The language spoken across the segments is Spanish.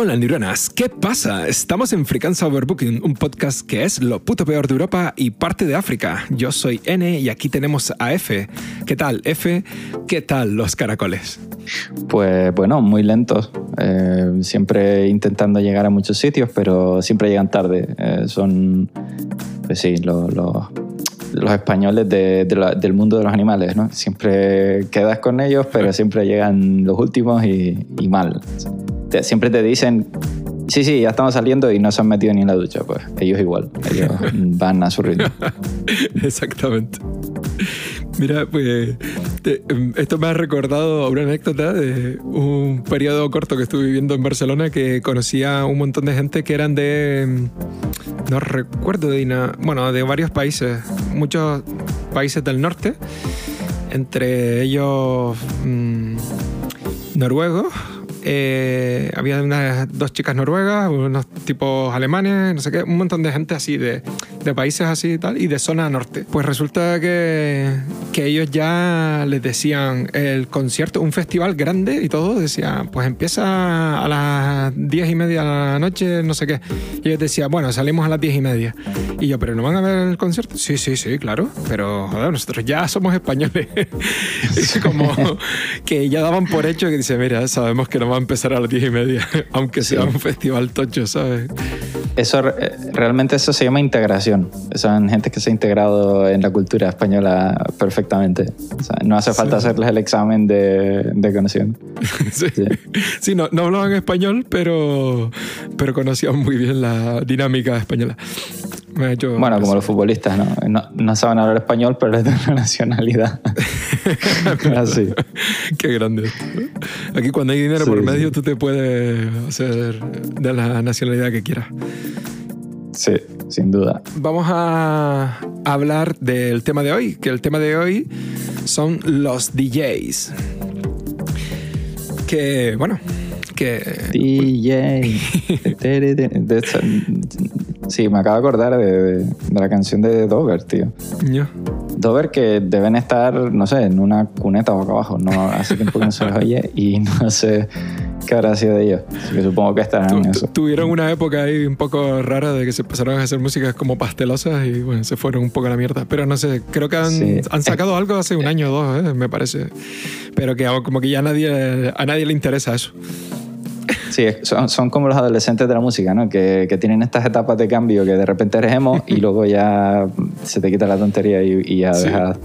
Hola neuronas, ¿qué pasa? Estamos en Frequenza Overbooking, un podcast que es lo puto peor de Europa y parte de África. Yo soy N y aquí tenemos a F. ¿Qué tal, F? ¿Qué tal los caracoles? Pues bueno, muy lentos. Eh, siempre intentando llegar a muchos sitios, pero siempre llegan tarde. Eh, son, pues sí, los españoles del mundo de los animales, ¿no? Siempre quedas con ellos, pero siempre llegan los últimos y, y mal siempre te dicen, sí, sí, ya estamos saliendo y no se han metido ni en la ducha. Pues ellos igual, ellos van a su ritmo. Exactamente. Mira, pues em, esto me ha recordado una anécdota de un periodo corto que estuve viviendo en Barcelona que conocía un montón de gente que eran de, em, no recuerdo de, bueno, de varios países, muchos países del norte, entre ellos mmm, noruegos, eh, había unas dos chicas noruegas, unos tipos alemanes, no sé qué, un montón de gente así, de, de países así y tal, y de zona norte. Pues resulta que, que ellos ya les decían el concierto, un festival grande y todo, decían, pues empieza a las diez y media de la noche, no sé qué. Y ellos decían, bueno, salimos a las diez y media. Y yo, ¿pero no van a ver el concierto? Sí, sí, sí, claro, pero joder, nosotros ya somos españoles. como que ya daban por hecho que dice, mira, sabemos que no van a empezar a las diez y media, aunque sea un festival tocho, ¿sabes? Eso, eh, realmente eso se llama integración. Son gente que se ha integrado en la cultura española perfectamente. no hace falta hacerles el examen de, de conocimiento. sí, no, no, hablaban español, pero, pero conocían muy bien la dinámica española. bueno, como los futbolistas, ¿no? ¿no? ¿no? saben hablar español, pero es de una nacionalidad. Así. Qué grande. Aquí cuando hay dinero por medio, tú te puedes hacer de la nacionalidad que quieras. Sí, sin duda. Vamos a hablar del tema de hoy, que el tema de hoy son los DJs. Que, bueno, que... DJ. sí, me acabo de acordar de, la canción de Dover, tío. Dover que deben estar, no sé, en una cuneta boca abajo. No, hace tiempo que no se les oye y no sé qué habrá sido de ellos. Así que supongo que estarán en eso. Tuvieron una época ahí un poco rara de que se empezaron a hacer músicas como pastelosas y bueno, se fueron un poco a la mierda. Pero no sé, creo que han, han sacado algo hace un año o dos, ¿eh? me parece. Pero que como que ya nadie, a nadie le interesa eso. Sí, son, son, como los adolescentes de la música, ¿no? Que, que, tienen estas etapas de cambio que de repente eres emo y luego ya se te quita la tontería y, ya dejas.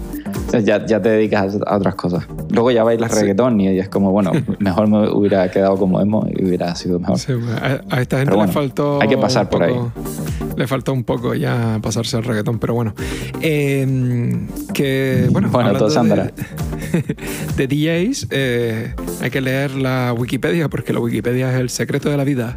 ya, ya, te dedicas a otras cosas. Luego ya bailas reggaetón y es como, bueno, mejor me hubiera quedado como emo y hubiera sido mejor. Sí, a, esta gente le faltó. Hay que pasar por ahí. Le faltó un poco ya pasarse al reggaetón, pero bueno. Eh, que, bueno, bueno todo de, de DJs, eh, hay que leer la Wikipedia porque la Wikipedia es el secreto de la vida.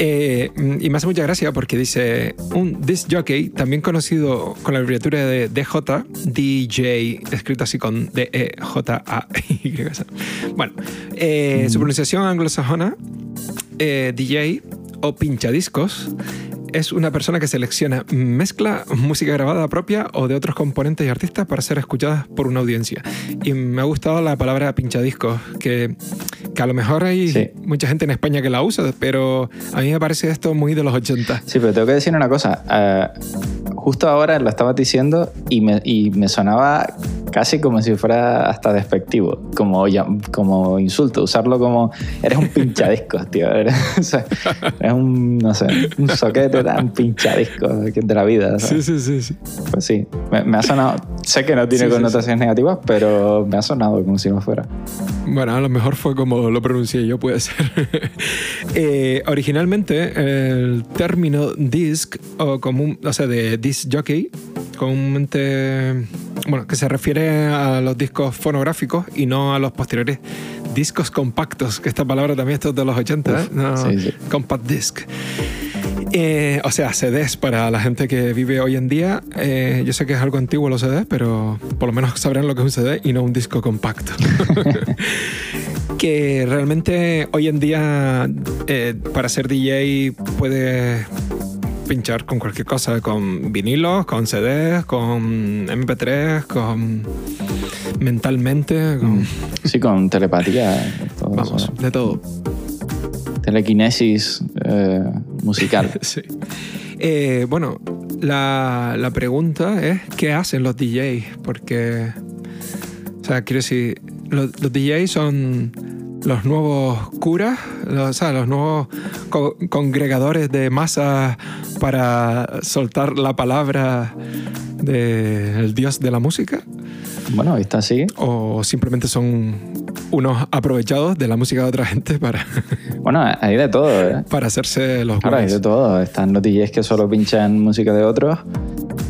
Eh, y me hace mucha gracia porque dice un disc jockey, también conocido con la abreviatura de DJ, DJ, escrito así con D-E-J-A-Y. Bueno, eh, su mm. pronunciación anglosajona, DJ o pinchadiscos, es una persona que selecciona, mezcla música grabada propia o de otros componentes y artistas para ser escuchadas por una audiencia. Y me ha gustado la palabra pinchadiscos, que, que a lo mejor hay mucha gente en España que la usa, pero a mí me parece esto muy de los 80. Sí, pero tengo que decir una cosa. Eh, justo ahora lo estabas diciendo y me, y me sonaba casi como si fuera hasta despectivo, como, como insulto, usarlo como eres un pinchadiscos, tío. Eres, un, no sé, un soquete tan pinchadisco de la vida. Sí, sí, sí, sí. Pues sí, me, ha sonado, sé que no tiene connotaciones negativas, pero me ha sonado como si no fuera. Bueno, a lo mejor fue como lo pronuncié yo, puede ser. Eh, originalmente, el término disc, o, común, o sea, de disc jockey, comúnmente, bueno, que se refiere a los discos fonográficos y no a los posteriores discos compactos, que esta palabra también es de los 80, ¿eh? No, Compact disc. Eh, o sea, CDs para la gente que vive hoy en día. Eh, yo sé que es algo antiguo los CDs, pero por lo menos sabrán lo que es un CD y no un disco compacto. que realmente hoy en día para ser DJ puede pinchar con cualquier cosa, con vinilos, con CDs, con MP3, con mentalmente, con... Sí, con telepatía. Vamos, de todo. telequinesis eh, musical. sí. Eh, bueno, la, la, pregunta es, ¿qué hacen los DJs? Porque, o sea, quiero decir, los, DJs son los nuevos curas, los, o sea, los nuevos congregadores de masa para soltar la palabra del dios de la música. Bueno, está así. O simplemente son unos aprovechados de la música de otra gente para. Bueno, hay de todo, ¿eh? Para hacerse los Claro, hay de todo. Están los DJs que solo pinchan música de otros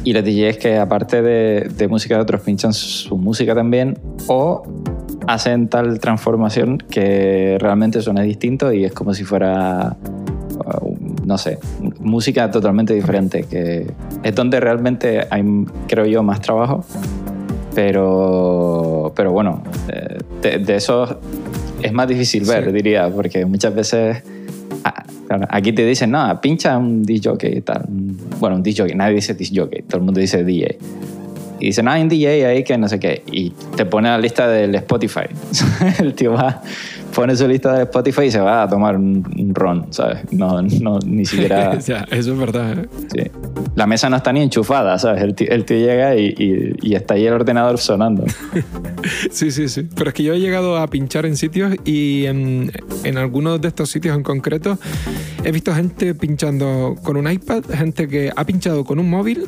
y los DJs que, aparte de, de música de otros, pinchan su música también o hacen tal transformación que realmente suena distinto y es como si fuera no sé, música totalmente diferente, que es donde realmente hay, creo yo, más trabajo pero, pero bueno, eh, de, eso es más difícil ver, diría, porque muchas veces ah, aquí te dicen, no, pincha un DJ y tal. Bueno, un DJ, nadie dice DJ, todo el mundo dice DJ. Y dicen, no, hay un DJ ahí que no sé qué. Y te pone la lista del Spotify. el tío va pone su lista de Spotify y se va a tomar un, ron, ¿sabes? No, no, ni siquiera... eso es verdad. ¿eh? Sí. La mesa no está ni enchufada, ¿sabes? El tío, llega y, y, está ahí el ordenador sonando. sí, sí, sí. Pero es que yo he llegado a pinchar en sitios y en, en algunos de estos sitios en concreto he visto gente pinchando con un iPad, gente que ha pinchado con un móvil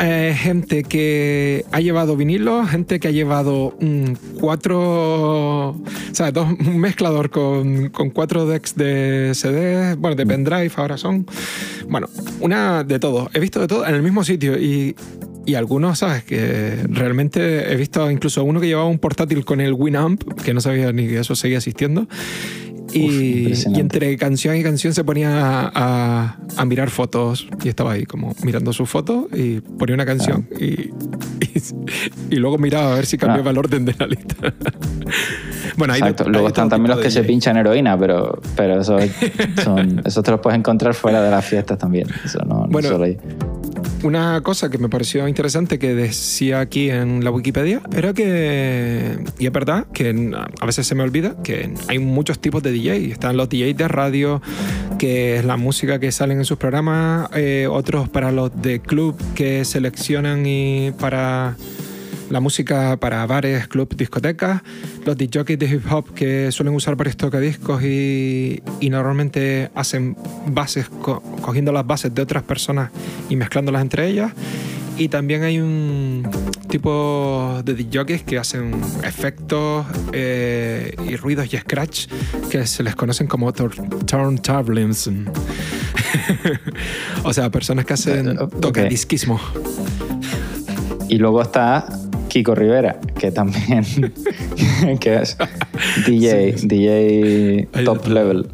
eh, gente que ha llevado vinilos, gente que ha llevado cuatro, o sea, dos, mezclador con, con, cuatro decks de CD, bueno, de pendrive ahora son. Bueno, una de todo. He visto de todo en el mismo sitio y, y algunos, ¿sabes? Que realmente he visto incluso uno que llevaba un portátil con el Winamp, que no sabía ni que eso seguía existiendo. Y, entre canción y canción se ponía a, mirar fotos y estaba ahí como mirando sus fotos y ponía una canción y, y, luego miraba a ver si cambiaba el orden de la lista. bueno, ahí luego están también los que se pinchan heroína, pero, pero eso, son, eso te los puedes encontrar fuera de las fiestas también. Eso no, bueno, solo ahí. Una cosa que me pareció interesante que decía aquí en la Wikipedia era que, y es verdad, que a veces se me olvida, que hay muchos tipos de DJ. Están los DJs de radio, que es la música que salen en sus programas, eh, otros para los de club que seleccionan y para la música para bares, clubs, discotecas, los DJs de hip hop que suelen usar varios tocadiscos y, y normalmente hacen bases, cogiendo las bases de otras personas y mezclándolas entre ellas. Y también hay un tipo de DJs que hacen efectos eh, y ruidos y scratch que se les conocen como turntables. o sea, personas que hacen tocadisquismo. Y luego está Kiko Rivera, que también que es DJ, DJ top level.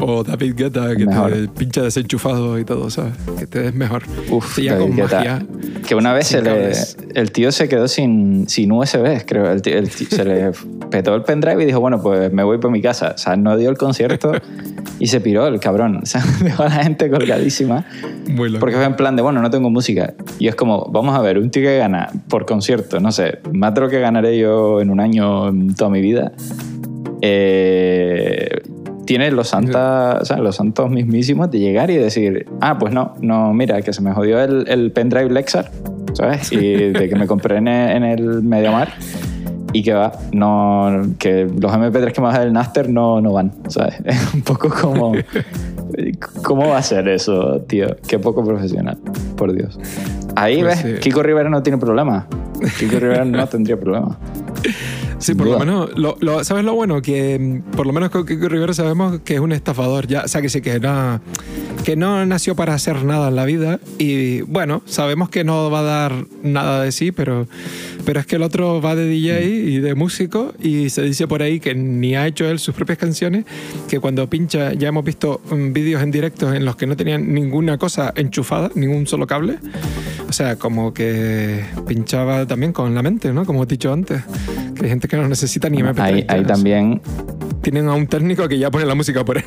O David Guetta, que te pincha desenchufado y todo, ¿sabes? Que te des mejor. Uf, David Guetta. Que una vez el tío se quedó sin, sin USB, creo. El se le petó el pendrive y dijo, bueno, pues me voy por mi casa. O sea, no dio el concierto y se piró el cabrón. O sea, dejó a la gente colgadísima. Muy loco. Porque fue en plan de, bueno, no tengo música. Y es como, vamos a ver, un tío que gana por concierto, no sé, más de lo que ganaré yo en un año en toda mi vida. Eh, tiene los, santa, o sea, los santos mismísimos de llegar y decir, ah, pues no, no, mira, que se me jodió el, el pendrive Lexar, ¿sabes? Y de que me compré en el, en el Mediamar y que va, no, que los MP3 que me baja del Naster no, no van, ¿sabes? Es un poco como, ¿cómo va a ser eso, tío? Qué poco profesional, por Dios. Ahí pues ves, Kiko Rivera no tiene problema. Kiko Rivera no tendría problema. Sí, por lo menos, ¿sabes lo bueno? Que mm, por lo menos con Kiko Rivera sabemos que es un estafador. Ya, o sea, que sí, que no, que no nació para hacer nada en la vida. Y bueno, sabemos que no va a dar nada de sí, pero, pero es que el otro va de DJ y de músico y se dice por ahí que ni ha hecho él sus propias canciones, que cuando pincha, ya hemos visto mm, vídeos en directo en los que no tenían ninguna cosa enchufada, ningún solo cable. O sea, como que pinchaba también con la mente, ¿no? Como he dicho antes. Que hay gente que no necesita ni MP3. Ahí, también... Tienen a un técnico que ya pone la música por él.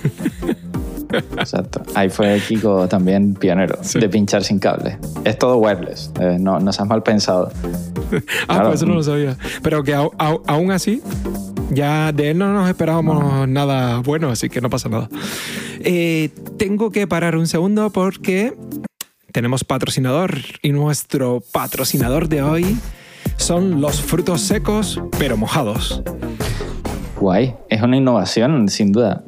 Exacto. Ahí fue Kiko también pionero de pinchar sin cable. Es todo wireless, eh, no, no seas mal pensado. ah, pues eso no lo sabía. Pero que aún así, Ya de él no nos esperábamos nada bueno, así que no pasa nada. Eh, tengo que parar un segundo porque tenemos patrocinador y nuestro patrocinador de hoy son los frutos secos pero mojados. Guay, es una innovación sin duda.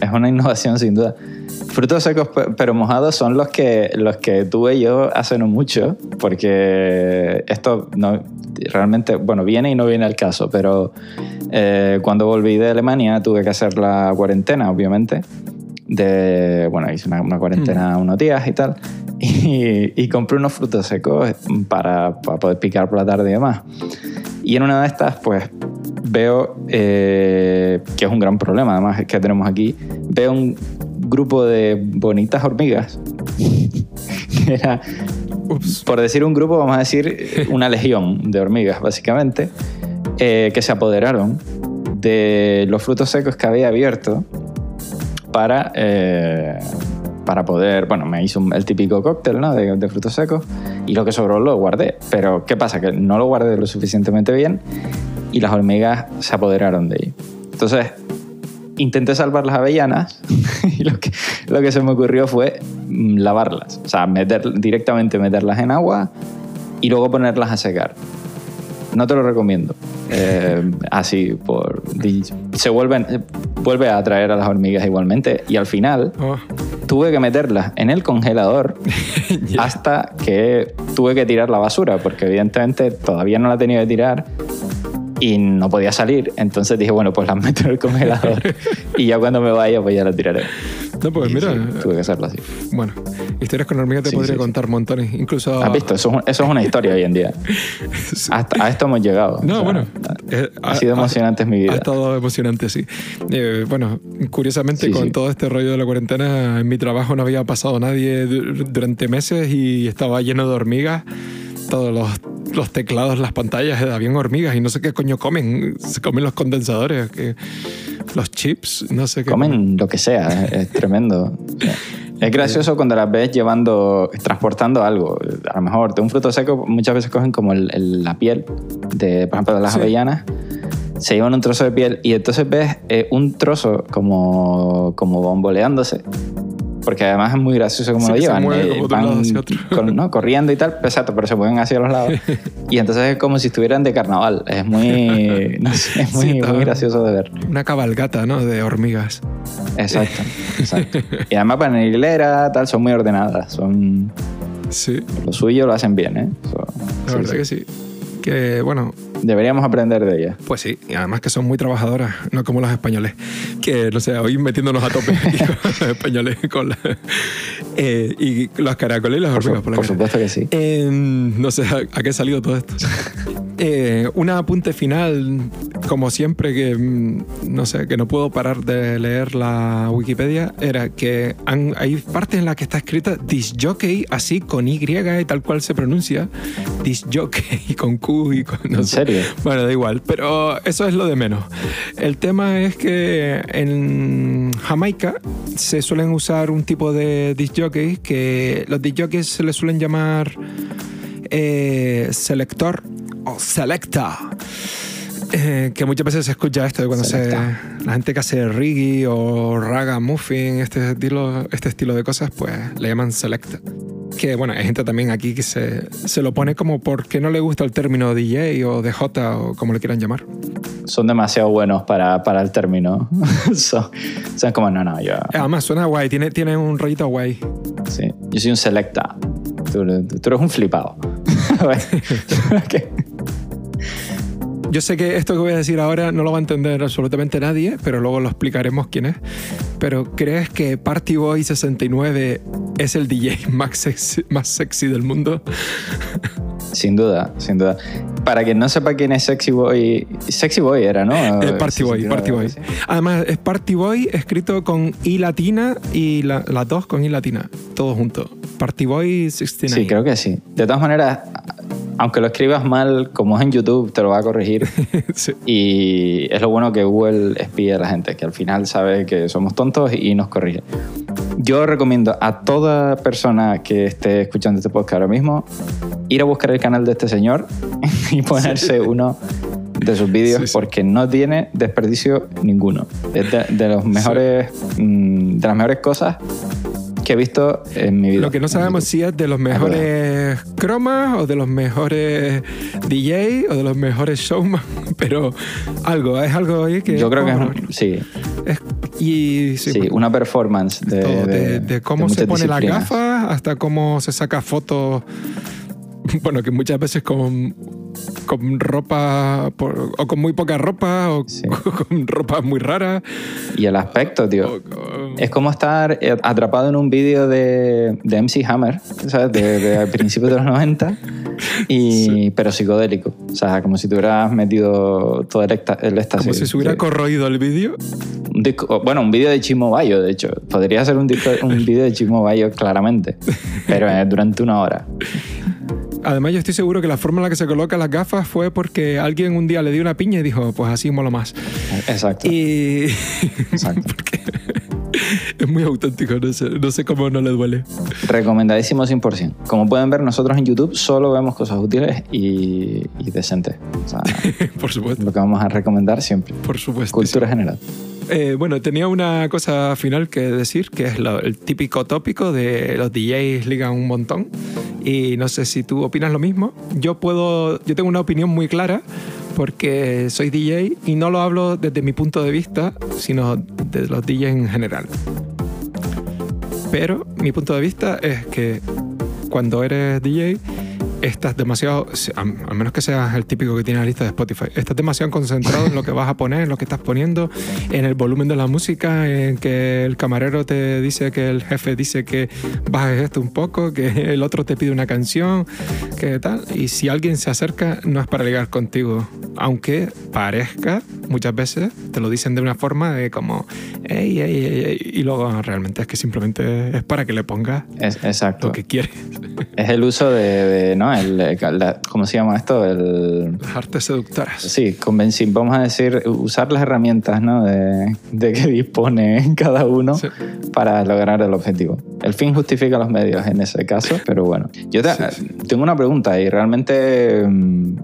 Es una innovación sin duda. Frutos secos pero mojados son los que, los que tuve yo hace no mucho, porque esto no, realmente, bueno, viene y no viene al caso, pero eh, cuando volví de Alemania tuve que hacer la cuarentena, obviamente. De, bueno, hice una, cuarentena mm. unos días y tal, y, compré unos frutos secos para, para, poder picar por la tarde y demás. Y en una de estas, pues veo eh, que es un gran problema, además, que tenemos aquí. Veo un grupo de bonitas hormigas. era, por decir un grupo, vamos a decir una legión de hormigas, básicamente, eh, que se apoderaron de los frutos secos que había abierto para, eh, para poder, bueno, me hizo el típico cóctel de, frutos secos y lo que sobró lo guardé. Pero ¿qué pasa? Que no lo guardé lo suficientemente bien y las hormigas se apoderaron de ahí. Entonces, intenté salvar las avellanas y lo que, lo que se me ocurrió fue mm, lavarlas. O sea, meter, directamente meterlas en agua y luego ponerlas a secar. No te lo recomiendo. Eh, así, por, se vuelven, vuelve a atraer a las hormigas igualmente. Y al final oh. tuve que meterlas en el congelador hasta que tuve que tirar la basura, porque evidentemente todavía no la tenía que tirar y no podía salir. Entonces dije, bueno, pues las meto en el congelador y ya cuando me vaya, pues ya las tiraré. No, pues mira. tuve que hacerlo así. Bueno, historias con hormigas te podría contar montones. Incluso. ¿Has visto? Eso, es una historia hoy en día. Hasta a esto hemos llegado. No, bueno. Ha, sido emocionante mi vida. Ha estado emocionante, sí. Eh, bueno, curiosamente, con todo este rollo de la cuarentena, en mi trabajo no había pasado nadie durante meses y estaba lleno de hormigas. Todos los los teclados, las pantallas, eh, habían hormigas y no sé qué coño comen. Se comen los condensadores, que, los chips, no sé qué. Comen lo que sea, es, tremendo. Es gracioso cuando las ves llevando, transportando algo. A lo mejor de un fruto seco muchas veces cogen como la piel, de, por ejemplo, de las avellanas. Se llevan un trozo de piel y entonces ves eh, un trozo como, como bomboleándose porque además es muy gracioso como lo llevan. Eh, van corriendo y tal, exacto, pero se mueven hacia los lados. y entonces es como si estuvieran de carnaval. Es muy, no sé, es muy, muy, gracioso de ver. Una cabalgata, ¿no? De hormigas. Exacto, exacto. y además para la hilera, tal, son muy ordenadas. Son... Sí. Lo suyo lo hacen bien, ¿eh? la verdad que sí. Que, bueno, Deberíamos aprender de ella. Pues sí, y además que son muy trabajadoras, no como los españoles. Que, no sé, hoy metiéndonos a tope los españoles con la, eh, y los caracoles y las hormigas por, por supuesto que sí. Eh, no sé a, qué ha salido todo esto. Eh, un apunte final, como siempre, que mm, no sé, que no puedo parar de leer la Wikipedia, era que hay partes en las que está escrita disjockey, así con Y y tal cual se pronuncia, disjockey con Q y con. No ¿En serio? Bueno, da igual, pero eso es lo de menos. El tema es que en Jamaica se suelen usar un tipo de disjockeys que los disjockeys se les suelen llamar eh, selector o selecta. Eh, que muchas veces se escucha esto de cuando se, la gente que hace reggae o raga muffin, este estilo, este estilo de cosas, pues le llaman selecta. Que bueno, hay gente también aquí que se, se lo pone como porque no le gusta el término DJ o DJ o como le quieran llamar. Son demasiado buenos para, para el término. son, son, como, no, no, yo. Además, suena guay, tiene, tiene un rollito guay. Sí, yo soy un selecta. Tú, tú eres un flipado. Yo sé que esto que voy a decir ahora no lo va a entender absolutamente nadie, pero luego lo explicaremos quién es. Pero ¿crees que Party Boy 69 es el DJ más sexy, más sexy del mundo? Sin duda, sin duda. Para quien no sepa quién es Sexy Boy, Sexy Boy era, ¿no? Eh, Party Boy, Party Boy. Además, es Party Boy escrito con I latina y las la dos con I latina, todo junto. Party Boy 69. Sí, creo que sí. De todas maneras, aunque lo escribas mal, como es en YouTube, te lo va a corregir. Y es lo bueno que Google espía a la gente, que al final sabe que somos tontos y nos corrige. Yo recomiendo a toda persona que esté escuchando este podcast ahora mismo ir a buscar el canal de este señor y ponerse uno de sus vídeos porque no tiene desperdicio ninguno. Es de, los mejores, mm, de las mejores cosas que he visto en mi vida. Lo que no sabemos si es de los mejores cromas o de los mejores DJ o de los mejores showman, pero algo, es algo ahí que... Yo creo que es, sí. y, sí, una performance de, de, cómo se pone la gafa hasta cómo se saca fotos, bueno, que muchas veces con con ropa o con muy poca ropa o con ropa muy rara. Y el aspecto, tío. Es como estar eh, atrapado en un vídeo de, de MC Hammer, ¿sabes? De, principios de los 90, y, pero psicodélico. O sea, como si te hubieras metido todo el, éxtasis. Como si se hubiera corroído el vídeo. bueno, un vídeo de Chimo Bayo, de hecho. Podría ser un, un vídeo de Chimo Bayo, claramente. Pero eh, durante una hora. Además, yo estoy seguro que la forma en la que se coloca las gafas fue porque alguien un día le dio una piña y dijo, pues así mola más. Exacto. Y. Exacto. es muy auténtico, no sé, cómo no le duele. Recomendadísimo 100%. Como pueden ver, nosotros en YouTube solo vemos cosas útiles y, decentes. Por supuesto. Lo que vamos a recomendar siempre. Por supuesto. Cultura general. Eh, bueno, tenía una cosa final que decir, que es el típico tópico de los DJs ligan un montón. Y no sé si tú opinas lo mismo. Yo puedo, yo tengo una opinión muy clara porque soy DJ y no lo hablo desde mi punto de vista, sino de los DJs en general. Pero mi punto de vista es que cuando eres DJ estás demasiado, al menos que seas el típico que tiene la lista de Spotify, estás demasiado concentrado en lo que vas a poner, en lo que estás poniendo, en el volumen de la música, en que el camarero te dice que el jefe dice que bajes esto un poco, que el otro te pide una canción, que tal. Y si alguien se acerca, no es para ligar contigo, aunque parezca, muchas veces te lo dicen de una forma de como, ey, ey, ey, y luego realmente es que simplemente es para que le pongas exacto. lo que quieres. Es el uso de, ¿no? El, ¿Cómo se llama esto? El, las artes seductoras. Sí, convenci vamos a decir, usar las herramientas ¿no? de, de que dispone cada uno para lograr el objetivo. El fin justifica los medios en ese caso, pero bueno. Yo tengo una pregunta y realmente mm,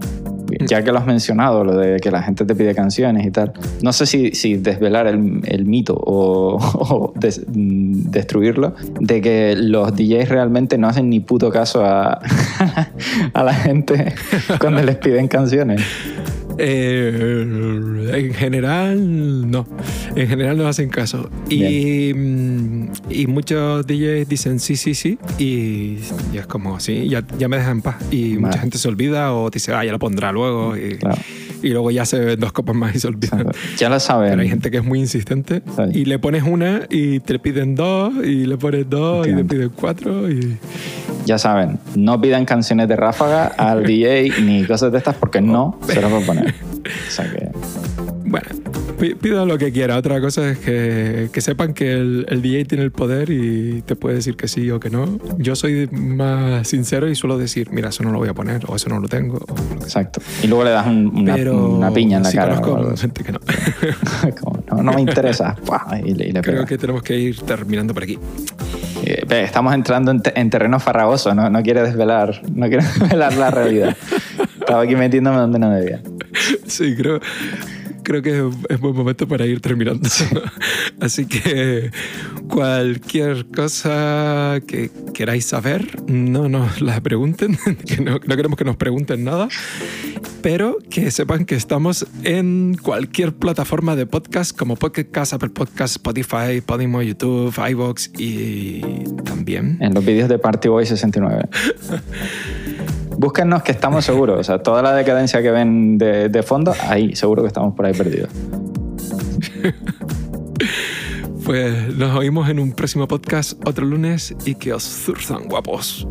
ya que lo has mencionado, lo de que la gente te pide canciones y tal, no sé si, desvelar el, mito o, mm, destruirlo, de que los DJs realmente no hacen ni puto caso a la gente cuando les piden canciones. Eh, en general, no. En general no hacen caso. Y, mm, y, muchos DJs dicen sí, sí, sí. Y, es como, sí, ya, ya me dejan en paz. Y mucha gente se olvida o dice, ah, ya lo pondrá luego. Y, y luego ya se ven dos copas más y se olvidan. Ya lo saben. Pero hay gente que es muy insistente. Y le pones una y te piden dos, y le pones dos y te piden cuatro. Y... Ya saben, no pidan canciones de ráfaga al DJ ni cosas de estas porque no se las va a poner. O sea que... Pido lo que quiera. Otra cosa es que, que sepan que el, el, DJ tiene el poder y te puede decir que sí o que no. Yo soy más sincero y suelo decir, mira, eso no lo voy a poner o eso no lo tengo. Exacto. Y luego le das una, una, piña en la cara. Conozco gente que no. no. no. me interesa. y le, Creo que tenemos que ir terminando por aquí. Eh, estamos entrando en, en terreno farragoso, ¿no? No quiere desvelar, no quiere desvelar la realidad. Estaba aquí metiéndome donde no debía. Sí, creo, creo que es buen momento para ir terminando. Así que cualquier cosa que queráis saber, no nos la pregunten, que no, queremos que nos pregunten nada, pero que sepan que estamos en cualquier plataforma de podcast como Podcast, Apple Podcast, Spotify, Podimo, YouTube, iVoox y también... En los vídeos de Party Boy 69. Búsquennos que estamos seguros. O sea, toda la decadencia que ven de, fondo, ahí, seguro que estamos por ahí perdidos. pues nos oímos en un próximo podcast otro lunes y que os zurzan guapos.